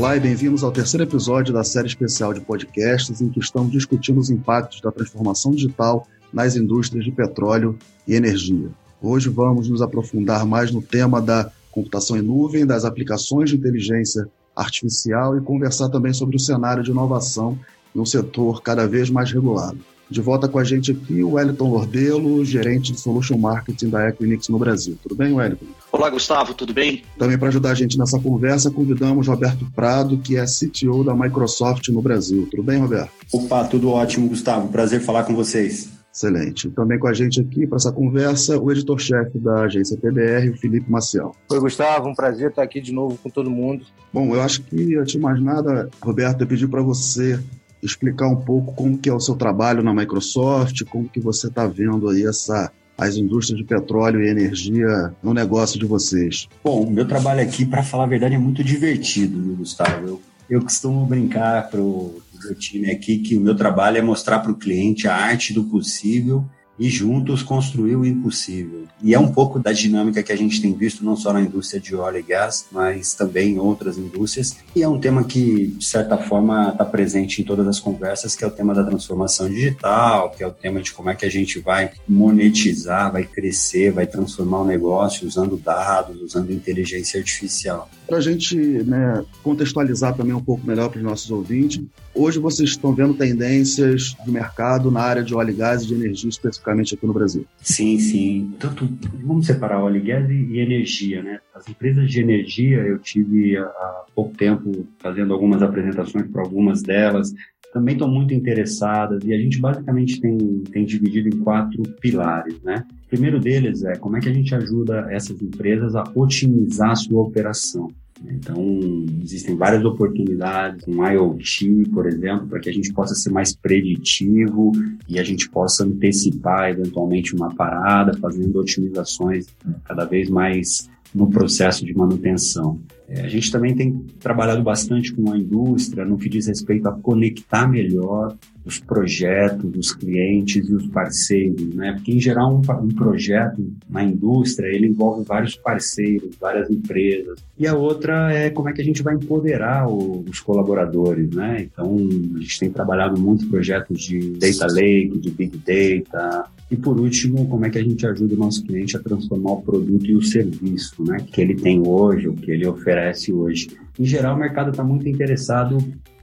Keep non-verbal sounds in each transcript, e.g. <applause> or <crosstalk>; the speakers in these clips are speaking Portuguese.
Olá e bem-vindos ao terceiro episódio da série especial de podcasts em que estamos discutindo os impactos da transformação digital nas indústrias de petróleo e energia. Hoje vamos nos aprofundar mais no tema da computação em nuvem, das aplicações de inteligência artificial e conversar também sobre o cenário de inovação um setor cada vez mais regulado. De volta com a gente aqui o Wellington Lordelo, gerente de Solution Marketing da Equinix no Brasil. Tudo bem, Wellington? Olá, Gustavo, tudo bem? Também para ajudar a gente nessa conversa, convidamos Roberto Prado, que é CTO da Microsoft no Brasil. Tudo bem, Roberto? Opa, tudo ótimo, Gustavo. Prazer falar com vocês. Excelente. Também com a gente aqui para essa conversa, o editor-chefe da agência PBR, o Felipe Maciel. Oi, Gustavo, um prazer estar aqui de novo com todo mundo. Bom, eu acho que, antes de mais nada, Roberto, eu pedi para você explicar um pouco como que é o seu trabalho na Microsoft, como que você está vendo aí essa as indústrias de petróleo e energia no negócio de vocês? Bom, meu trabalho aqui, para falar a verdade, é muito divertido, viu, Gustavo? Eu, eu costumo brincar para o meu time aqui que o meu trabalho é mostrar para o cliente a arte do possível e juntos construir o impossível. E é um pouco da dinâmica que a gente tem visto não só na indústria de óleo e gás, mas também em outras indústrias. E é um tema que, de certa forma, está presente em todas as conversas, que é o tema da transformação digital, que é o tema de como é que a gente vai monetizar, vai crescer, vai transformar o negócio usando dados, usando inteligência artificial. Para a gente né, contextualizar também um pouco melhor para os nossos ouvintes, hoje vocês estão vendo tendências do mercado na área de óleo e gás e de energia, especificamente aqui no Brasil. Sim, sim. Tanto, vamos separar óleo e gás e energia, né? As empresas de energia, eu tive há pouco tempo fazendo algumas apresentações para algumas delas, também estão muito interessadas e a gente basicamente tem, tem dividido em quatro pilares, né? O primeiro deles é como é que a gente ajuda essas empresas a otimizar a sua operação. Então, existem várias oportunidades, um IoT, por exemplo, para que a gente possa ser mais preditivo e a gente possa antecipar eventualmente uma parada, fazendo otimizações cada vez mais no processo de manutenção. É, a gente também tem trabalhado bastante com a indústria no que diz respeito a conectar melhor os projetos, os clientes e os parceiros, né? Porque em geral um, um, projeto na indústria ele envolve vários parceiros, várias empresas. E a outra é como é que a gente vai empoderar o, os colaboradores, né? Então a gente tem trabalhado muito projetos de data lake, de big data. E por último, como é que a gente ajuda o nosso cliente a transformar o produto e o serviço, né? Que ele tem hoje, o que ele oferece hoje. Em geral, o mercado está muito interessado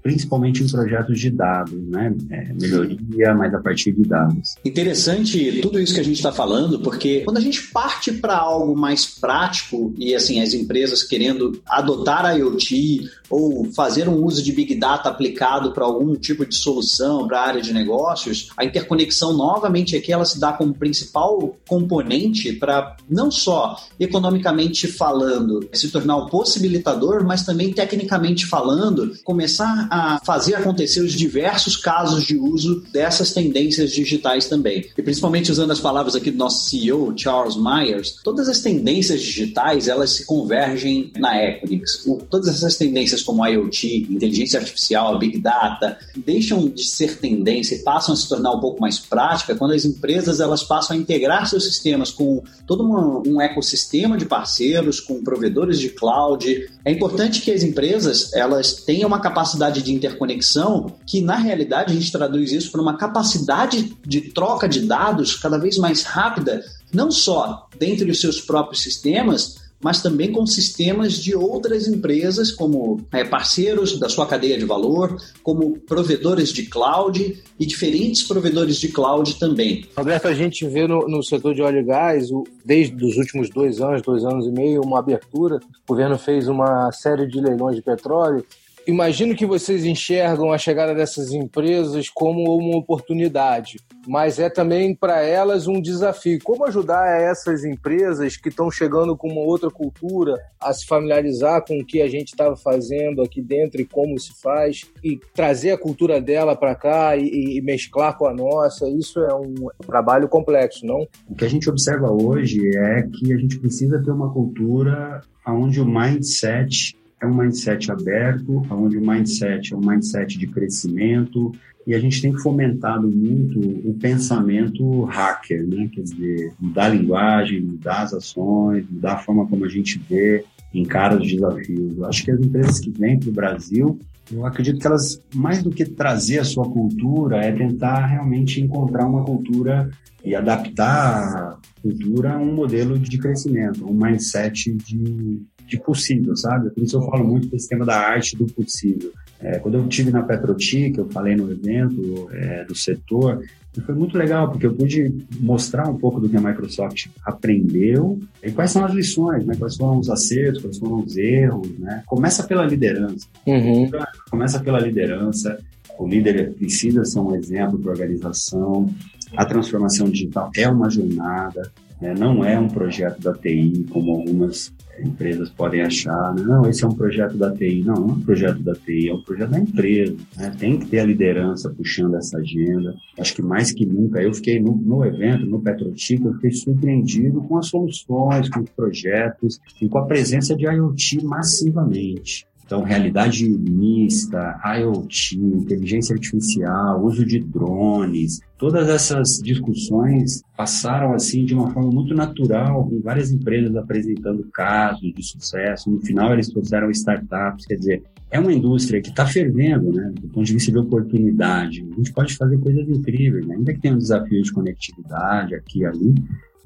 principalmente em projetos de dados, né? É, melhoria, mas a partir de dados. Interessante tudo isso que a gente está falando, porque quando a gente parte para algo mais prático e assim as empresas querendo adotar a IoT ou fazer um uso de Big Data aplicado para algum tipo de solução para a área de negócios, a interconexão novamente aqui ela se dá como principal componente para não só economicamente falando se tornar um possibilitador, mas também tecnicamente falando começar a fazer acontecer os diversos casos de uso dessas tendências digitais também. E principalmente usando as palavras aqui do nosso CEO, Charles Myers, todas as tendências digitais elas se convergem na Equinix. Todas essas tendências como IoT, inteligência artificial, Big Data, deixam de ser tendência e passam a se tornar um pouco mais prática quando as empresas elas passam a integrar seus sistemas com todo um ecossistema de parceiros, com provedores de cloud. É importante que as empresas elas tenham uma capacidade de interconexão que, na realidade, a gente traduz isso para uma capacidade de troca de dados cada vez mais rápida, não só dentro dos seus próprios sistemas, mas também com sistemas de outras empresas, como é, parceiros da sua cadeia de valor, como provedores de cloud e diferentes provedores de cloud também. Roberto, a gente vê no, no setor de óleo e gás, o, desde os últimos dois anos, dois anos e meio, uma abertura. O governo fez uma série de leilões de petróleo imagino que vocês enxergam a chegada dessas empresas como uma oportunidade, mas é também para elas um desafio. Como ajudar essas empresas que estão chegando com uma outra cultura a se familiarizar com o que a gente estava fazendo aqui dentro e como se faz e trazer a cultura dela para cá e, e, mesclar com a nossa? Isso é um trabalho complexo, não? O que a gente observa hoje é que a gente precisa ter uma cultura onde o mindset é um mindset aberto, onde o mindset é um mindset de crescimento, e a gente tem fomentado muito o pensamento hacker, né? Quer dizer, mudar a linguagem, mudar as ações, mudar a forma como a gente vê, encara os desafios. Eu acho que as empresas que vêm para o Brasil, eu acredito que elas, mais do que trazer a sua cultura, é tentar realmente encontrar uma cultura e adaptar a cultura a um modelo de crescimento, um mindset de, de possível, sabe? Por isso eu falo muito desse tema da arte do possível. É, quando eu tive na Petroti, que eu falei no evento é, do setor, foi muito legal, porque eu pude mostrar um pouco do que a Microsoft aprendeu e quais são as lições, né? quais foram os acertos, quais foram os erros. Né? Começa pela liderança. Uhum. Começa pela liderança. O líder precisa ser um exemplo para a organização. A transformação digital é uma jornada, né? não é um projeto da TI, como algumas empresas podem achar, não, esse é um projeto da TI. Não, não é um projeto da TI, é um projeto da empresa. Né? Tem que ter a liderança puxando essa agenda. Acho que mais que nunca, eu fiquei no, no evento, no Petrotic, eu fiquei surpreendido com as soluções, com os projetos e com a presença de IoT massivamente. Então, realidade mista, IoT, inteligência artificial, uso de drones, todas essas discussões passaram assim de uma forma muito natural, com várias empresas apresentando casos de sucesso. No final, eles trouxeram startups, quer dizer, é uma indústria que está fervendo, né? Do ponto de vista de oportunidade. A gente pode fazer coisas incríveis, né? ainda que tenha um desafio de conectividade aqui e ali,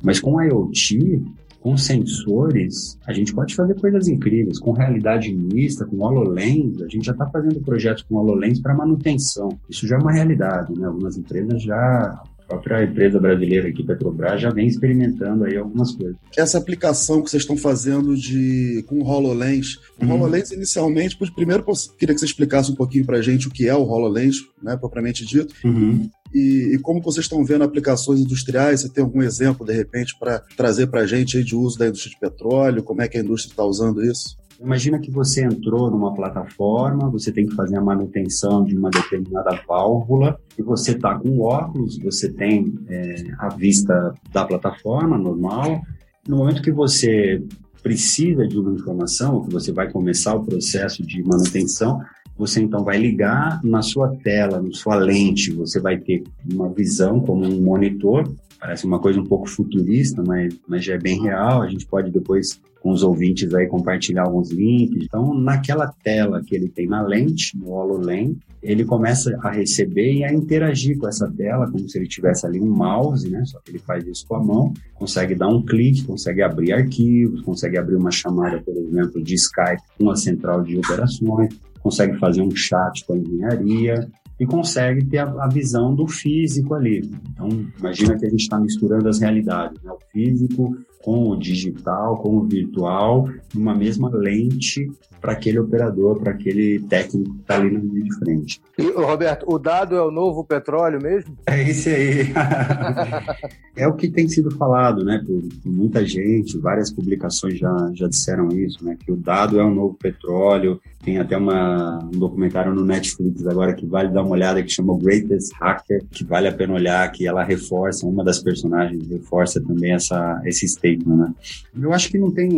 mas com IoT, com sensores, a gente pode fazer coisas incríveis. Com realidade mista, com HoloLens, a gente já está fazendo projetos com HoloLens para manutenção. Isso já é uma realidade, né? Algumas empresas já a própria empresa brasileira aqui, Petrobras, já vem experimentando aí algumas coisas. Essa aplicação que vocês estão fazendo de com o HoloLens, o uhum. HoloLens inicialmente, primeiro queria que você explicasse um pouquinho para a gente o que é o HoloLens, né, propriamente dito, uhum. E, e, como vocês estão vendo aplicações industriais, você tem algum exemplo, de repente, para trazer para a gente de uso da indústria de petróleo? Como é que a indústria está usando isso? Imagina que você entrou numa plataforma, você tem que fazer a manutenção de uma determinada válvula e você está com óculos, você tem é, a vista da plataforma normal. No momento que você precisa de uma informação, que você vai começar o processo de manutenção, você então vai ligar na sua tela, na sua lente, você vai ter uma visão como um monitor. Parece uma coisa um pouco futurista, mas, mas já é bem real. A gente pode depois com os ouvintes aí compartilhar alguns links. Então, naquela tela que ele tem na lente, no HoloLens, ele começa a receber e a interagir com essa tela, como se ele tivesse ali um mouse, né? Só que ele faz isso com a mão, consegue dar um clique, consegue abrir arquivos, consegue abrir uma chamada, por exemplo, de Skype com a central de operações, consegue fazer um chat com a engenharia, e consegue ter a, a, visão do físico ali. Então, imagina que a gente está misturando as realidades, né? o físico com o digital, com o virtual, numa mesma lente para aquele operador, para aquele técnico que está ali na linha de frente. E, Roberto, o dado é o novo petróleo mesmo? É esse aí. <laughs> é o que tem sido falado, né, por, por, muita gente, várias publicações já, já disseram isso, né, que o dado é o novo petróleo. Tem até uma, um documentário no Netflix agora que vale dar uma olhada que chama Greatest Hacker, que vale a pena olhar, que ela reforça, uma das personagens reforça também essa, esse statement, né. Eu acho que não tem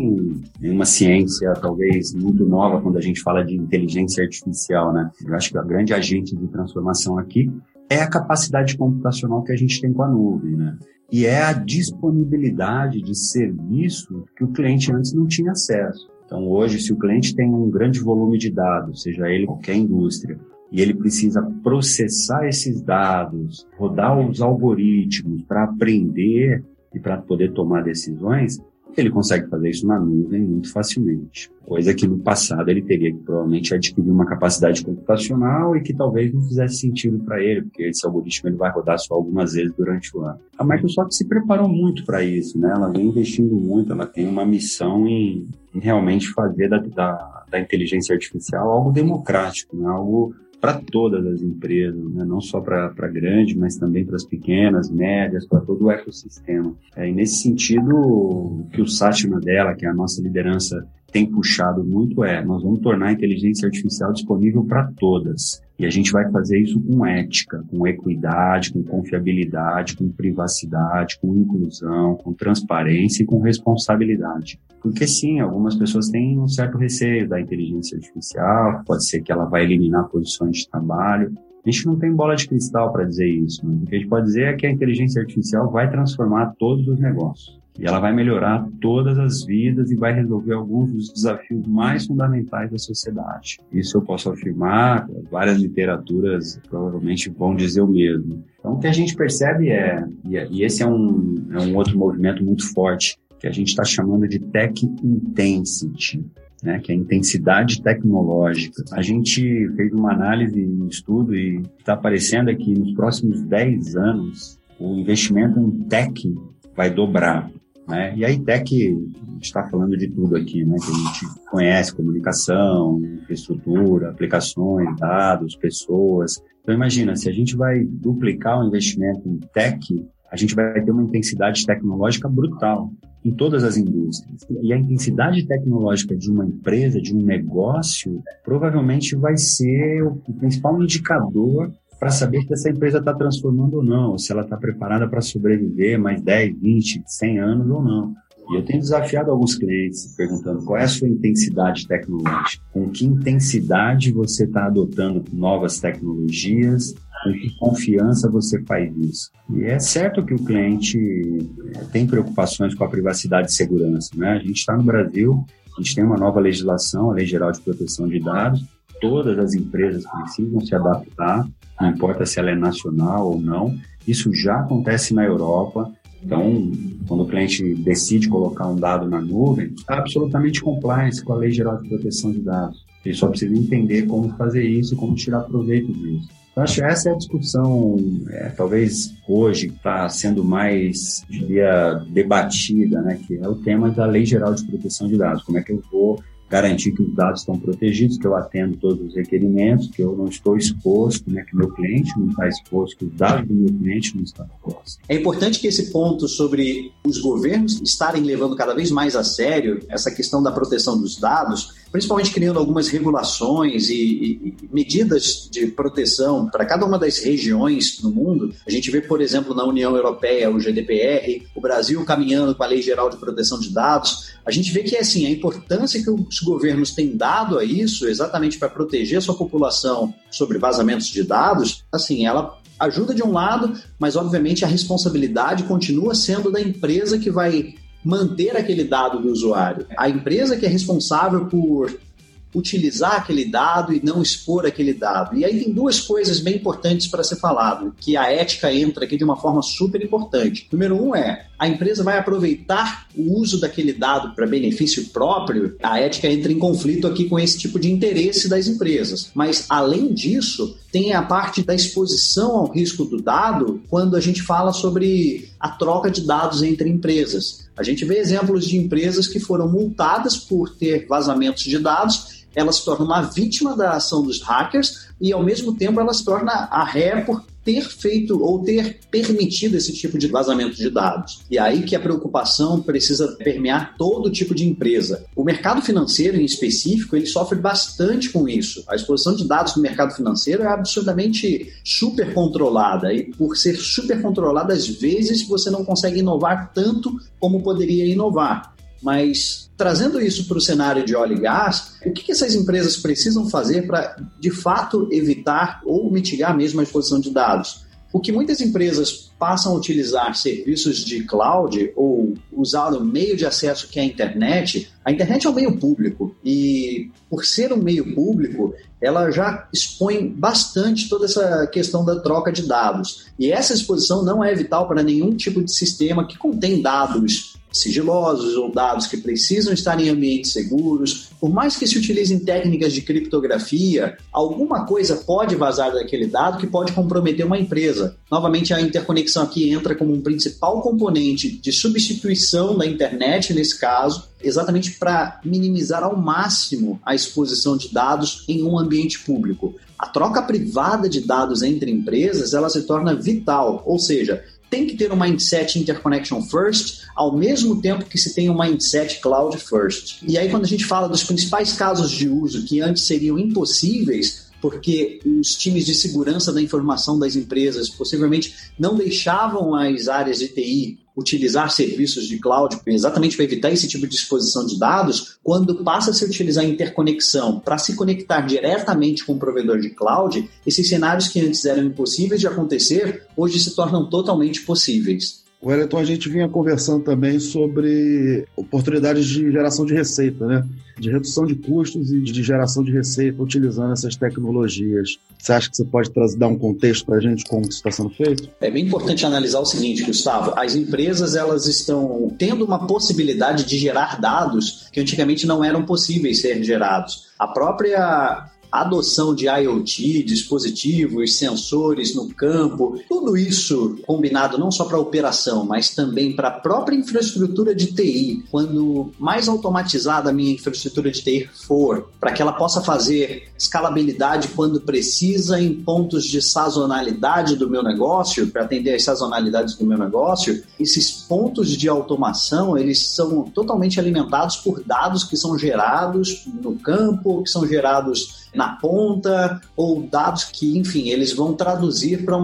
nenhuma ciência, talvez, muito nova quando a gente fala de inteligência artificial, né? Eu acho que a grande agente de transformação aqui é a capacidade computacional que a gente tem com a nuvem, né? E é a disponibilidade de serviço que o cliente antes não tinha acesso. Então, hoje, se o cliente tem um grande volume de dados, seja ele qualquer indústria, e ele precisa processar esses dados, rodar os algoritmos para aprender e para poder tomar decisões, ele consegue fazer isso na nuvem muito facilmente. Coisa que no passado ele teria que provavelmente adquirir uma capacidade computacional e que talvez não fizesse sentido para ele, porque esse algoritmo ele vai rodar só algumas vezes durante o ano. A Microsoft se preparou muito para isso, né? Ela vem investindo muito, ela tem uma missão em, em realmente fazer da, da, da inteligência artificial algo democrático, né? algo para todas as empresas, né? não só para grande, mas também para as pequenas, médias, para todo o ecossistema. É, e nesse sentido, o que o Satya dela, que é a nossa liderança, tem puxado muito é, nós vamos tornar a inteligência artificial disponível para todas. E a gente vai fazer isso com ética, com equidade, com confiabilidade, com privacidade, com inclusão, com transparência e com responsabilidade. Porque sim, algumas pessoas têm um certo receio da inteligência artificial, pode ser que ela vai eliminar posições de trabalho, A gente não tem bola de cristal para dizer isso, mas o que a gente pode dizer é que a inteligência artificial vai transformar todos os negócios. E ela vai melhorar todas as vidas e vai resolver alguns dos desafios mais fundamentais da sociedade. Isso eu posso afirmar, várias literaturas provavelmente vão dizer o mesmo. Então, o que a gente percebe é, e esse é um, é um outro movimento muito forte, que a gente está chamando de Tech Intensity. Né, que é a intensidade tecnológica. A gente fez uma análise, um estudo, e está aparecendo aqui nos próximos 10 anos, o investimento em tech vai dobrar. Né? E a ITEC está falando de tudo aqui, né? que a gente conhece, comunicação, infraestrutura, aplicações, dados, pessoas. Então imagina, se a gente vai duplicar o investimento em tech, a gente vai ter uma intensidade tecnológica brutal em todas as indústrias. E a intensidade tecnológica de uma empresa, de um negócio, provavelmente vai ser o principal indicador para saber se essa empresa está transformando ou não, se ela está preparada para sobreviver mais 10, 20, 100 anos ou não. E eu tenho desafiado alguns clientes perguntando qual é a sua intensidade tecnológica, com que intensidade você está adotando novas tecnologias, com que confiança você faz isso. E é certo que o cliente eh, tem preocupações com a privacidade e segurança. Né? A gente está no Brasil, a gente tem uma nova legislação, a Lei Geral de Proteção de Dados, todas as empresas precisam se adaptar, não importa se ela é nacional ou não. Isso já acontece na Europa. Então, quando o cliente decide colocar um dado na nuvem, está absolutamente compliance com a Lei Geral de Proteção de Dados. Ele só precisa entender como fazer isso, como tirar proveito disso. Eu acho que essa é a discussão, é, talvez hoje está sendo mais, diria, debatida, né, que é o tema da Lei Geral de Proteção de Dados. Como é que eu vou garantir que os dados estão protegidos, que eu atendo todos os requerimentos, que eu não estou exposto, né, que meu cliente não está exposto, que os dados do meu cliente não estão expostos. É importante que esse ponto sobre os governos estarem levando cada vez mais a sério essa questão da proteção dos dados, principalmente criando algumas regulações e, e, e medidas de proteção para cada uma das regiões no mundo. A gente vê, por exemplo, na União Europeia o GDPR, o Brasil caminhando com a Lei Geral de Proteção de Dados. A gente vê que assim a importância que os governos têm dado a isso, exatamente para proteger a sua população sobre vazamentos de dados, assim, ela ajuda de um lado, mas obviamente a responsabilidade continua sendo da empresa que vai manter aquele dado do usuário. A empresa que é responsável por utilizar aquele dado e não expor aquele dado. E aí tem duas coisas bem importantes para ser falado, que a ética entra aqui de uma forma super importante. Número um é a empresa vai aproveitar o uso daquele dado para benefício próprio, a ética entra em conflito aqui com esse tipo de interesse das empresas. Mas, além disso, tem a parte da exposição ao risco do dado quando a gente fala sobre a troca de dados entre empresas. A gente vê exemplos de empresas que foram multadas por ter vazamentos de dados ela se torna uma vítima da ação dos hackers e, ao mesmo tempo, ela se torna a ré por ter feito ou ter permitido esse tipo de vazamento de dados. E aí que a preocupação precisa permear todo tipo de empresa. O mercado financeiro, em específico, ele sofre bastante com isso. A exposição de dados no mercado financeiro é absurdamente super controlada e, por ser super controlada, às vezes você não consegue inovar tanto como poderia inovar. Mas trazendo isso para o cenário de óleo e gás, o que, que essas empresas precisam fazer para, de fato, evitar ou mitigar mesmo a exposição de dados? O que muitas empresas passam a utilizar serviços de cloud ou usar o meio de acesso que é a internet, a internet é um meio público e, por ser um meio público, ela já expõe bastante toda essa questão da troca de dados. E essa exposição não é vital para nenhum tipo de sistema que contém dados sigilosos ou dados que precisam estar em ambientes seguros. Por mais que se utilizem técnicas de criptografia, alguma coisa pode vazar daquele dado que pode comprometer uma empresa. Novamente, a interconexão aqui entra como um principal componente de substituição da internet, nesse caso, exatamente para minimizar ao máximo a exposição de dados em um ambiente público. A troca privada de dados entre empresas ela se torna vital, ou seja, tem que ter um mindset interconnection first, ao mesmo tempo que se tem um mindset cloud first. E aí, quando a gente fala dos principais casos de uso que antes seriam impossíveis, porque os times de segurança da informação das empresas possivelmente não deixavam as áreas de TI utilizar serviços de cloud exatamente para evitar esse tipo de exposição de dados, quando passa a se utilizar interconexão para se conectar diretamente com o provedor de cloud, esses cenários que antes eram impossíveis de acontecer, hoje se tornam totalmente possíveis. Wellington, a gente vinha conversando também sobre oportunidades de geração de receita, né? De redução de custos e de geração de receita utilizando essas tecnologias. Você acha que você pode trazer, dar um contexto para a gente como isso está sendo feito? É bem importante analisar o seguinte, Gustavo. As empresas elas estão tendo uma possibilidade de gerar dados que antigamente não eram possíveis ser gerados. A própria adoção de IoT, dispositivos, sensores no campo, tudo isso combinado não só para operação, mas também para a própria infraestrutura de TI. Quando mais automatizada a minha infraestrutura de TI for, para que ela possa fazer escalabilidade quando precisa em pontos de sazonalidade do meu negócio, para atender as sazonalidades do meu negócio, esses pontos de automação, eles são totalmente alimentados por dados que são gerados no campo, que são gerados na ponta, ou dados que, enfim, eles vão traduzir para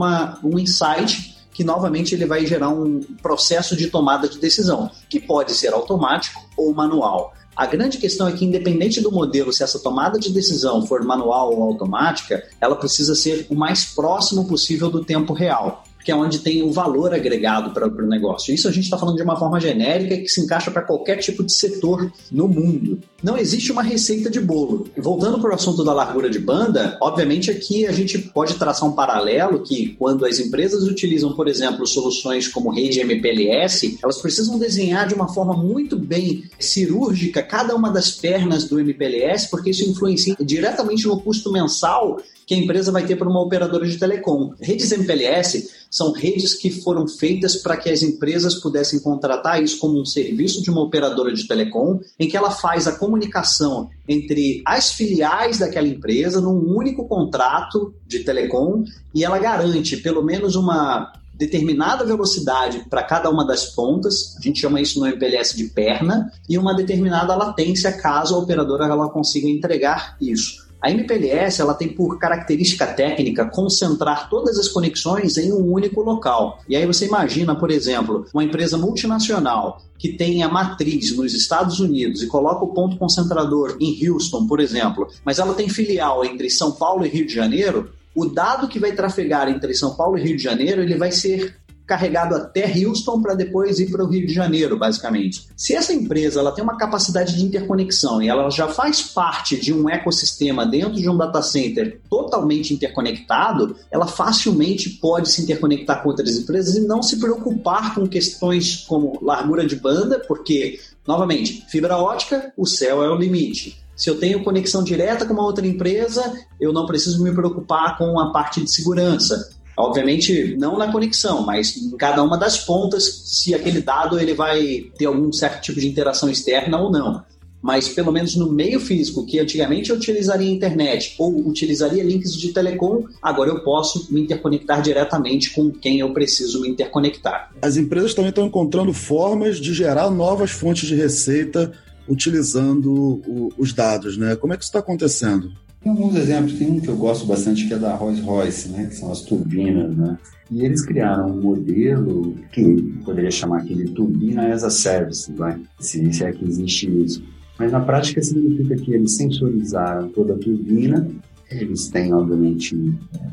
um insight que novamente ele vai gerar um processo de tomada de decisão, que pode ser automático ou manual. A grande questão é que, independente do modelo, se essa tomada de decisão for manual ou automática, ela precisa ser o mais próximo possível do tempo real que é onde tem o valor agregado para o negócio. Isso a gente está falando de uma forma genérica que se encaixa para qualquer tipo de setor no mundo. Não existe uma receita de bolo. Voltando para o assunto da largura de banda, obviamente aqui a gente pode traçar um paralelo que quando as empresas utilizam, por exemplo, soluções como rede MPLS, elas precisam desenhar de uma forma muito bem cirúrgica cada uma das pernas do MPLS, porque isso influencia diretamente no custo mensal que a empresa vai ter para uma operadora de telecom. Redes MPLS são redes que foram feitas para que as empresas pudessem contratar isso como um serviço de uma operadora de telecom, em que ela faz a comunicação entre as filiais daquela empresa num único contrato de telecom e ela garante pelo menos uma determinada velocidade para cada uma das pontas, a gente chama isso no MPLS de perna, e uma determinada latência caso a operadora ela consiga entregar isso. A MPLS ela tem por característica técnica concentrar todas as conexões em um único local. E aí você imagina, por exemplo, uma empresa multinacional que tem a matriz nos Estados Unidos e coloca o ponto concentrador em Houston, por exemplo, mas ela tem filial entre São Paulo e Rio de Janeiro, o dado que vai trafegar entre São Paulo e Rio de Janeiro ele vai ser carregado até Houston para depois ir para o Rio de Janeiro, basicamente. Se essa empresa ela tem uma capacidade de interconexão e ela já faz parte de um ecossistema dentro de um data center totalmente interconectado, ela facilmente pode se interconectar com outras empresas e não se preocupar com questões como largura de banda, porque, novamente, fibra ótica, o céu é o limite. Se eu tenho conexão direta com uma outra empresa, eu não preciso me preocupar com a parte de segurança. Obviamente, não na conexão, mas em cada uma das pontas, se aquele dado ele vai ter algum certo tipo de interação externa ou não. Mas pelo menos no meio físico, que antigamente eu utilizaria internet ou utilizaria links de telecom, agora eu posso me interconectar diretamente com quem eu preciso me interconectar. As empresas também estão encontrando formas de gerar novas fontes de receita utilizando o, os dados, né? Como é que isso está acontecendo? Tem alguns exemplos, tem um que eu gosto bastante que é da Rolls Royce, né, que são as turbinas, né? E eles criaram um modelo que poderia chamar aqui de turbina as a service, vai? Se, se é que existe isso. Mas na prática significa que eles sensorizaram toda a turbina, eles têm, obviamente,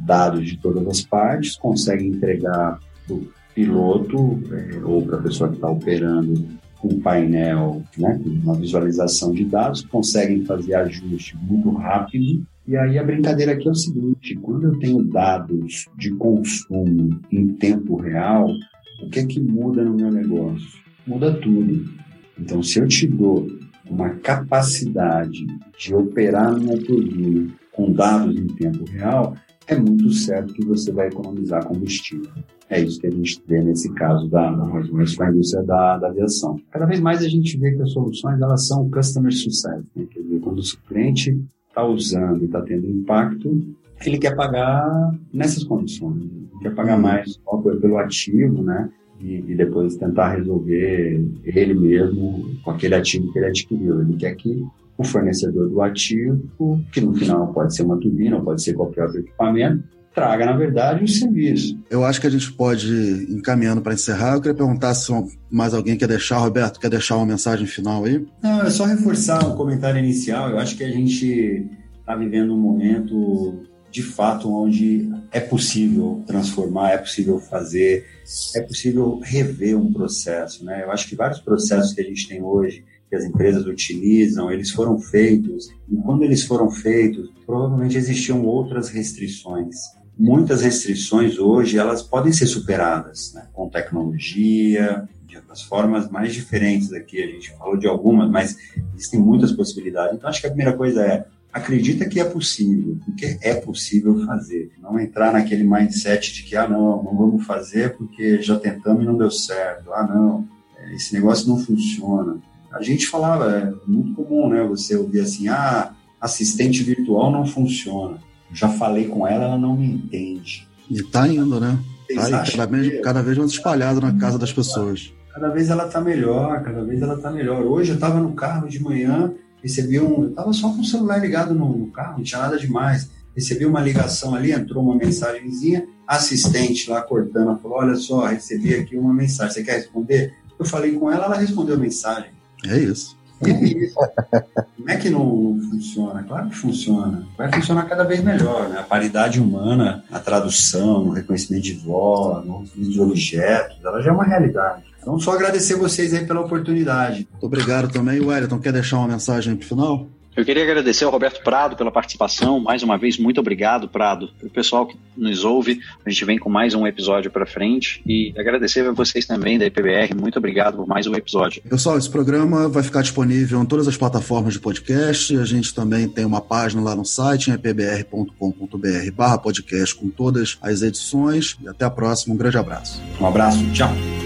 dados de todas as partes, conseguem entregar para o piloto é, ou para a pessoa que está operando um painel, né, uma visualização de dados, conseguem fazer ajuste muito rápido. E aí a brincadeira aqui é o seguinte: quando eu tenho dados de consumo em tempo real, o que é que muda no meu negócio? Muda tudo. Então, se eu te dou uma capacidade de operar minha turbina com dados em tempo real, é muito certo que você vai economizar combustível. É isso que a gente vê nesse caso da, com a indústria da, da, aviação. Cada vez mais a gente vê que as soluções elas são customer success. Né? Quer dizer, quando o cliente está usando e está tendo impacto, ele quer pagar nessas condições. Ele quer pagar mais pelo ativo, né? E, e, depois tentar resolver ele mesmo com aquele ativo que ele adquiriu. Ele quer que o fornecedor do ativo, que no final pode ser uma turbina, pode ser qualquer outro equipamento, traga, na verdade, um serviço. Eu acho que a gente pode ir encaminhando para encerrar. Eu queria perguntar se mais alguém quer deixar, Roberto, quer deixar uma mensagem final aí? Não, é só reforçar o comentário inicial. Eu acho que a gente está vivendo um momento de fato onde é possível transformar, é possível fazer, é possível rever um processo, né? Eu acho que vários processos que a gente tem hoje as empresas utilizam, eles foram feitos, e quando eles foram feitos, provavelmente existiam outras restrições. Muitas restrições hoje, elas podem ser superadas, né? com tecnologia, de outras formas mais diferentes aqui, a gente falou de algumas, mas existem muitas possibilidades. Então, acho que a primeira coisa é, acredita que é possível, porque é possível fazer. Não entrar naquele mindset de que, ah, não, não vamos fazer porque já tentamos e não deu certo. Ah, não, esse negócio não funciona a gente falava, é muito comum, né? Você ouvir assim, ah, assistente virtual não funciona. Já falei com ela, ela não me entende. E tá indo, né? Tá aí, cada, vez, cada vez mais espalhado na casa das pessoas. Cada vez ela tá melhor, cada vez ela tá melhor. Hoje eu tava no carro de manhã, recebi um. Eu tava só com o celular ligado no, no carro, não tinha nada demais. Recebi uma ligação ali, entrou uma mensagenzinha, assistente lá cortando, falou: Olha só, recebi aqui uma mensagem, você quer responder? Eu falei com ela, ela respondeu a mensagem. É isso. É isso. Como é que não funciona? Claro que funciona. Vai funcionar cada vez melhor. Né? A paridade humana, a tradução, o reconhecimento de voz, o reconhecimento de objetos, ela já é uma realidade. Então, só agradecer vocês aí pela oportunidade. Muito obrigado também. Wellington, quer deixar uma mensagem para o final? Eu queria agradecer ao Roberto Prado pela participação. Mais uma vez, muito obrigado, Prado. Para o pessoal que nos ouve, a gente vem com mais um episódio para frente. E agradecer a vocês também da IPBR. Muito obrigado por mais um episódio. Pessoal, esse programa vai ficar disponível em todas as plataformas de podcast. A gente também tem uma página lá no site, em ipbr.com.br barra podcast, com todas as edições. E até a próxima. Um grande abraço. Um abraço. Tchau.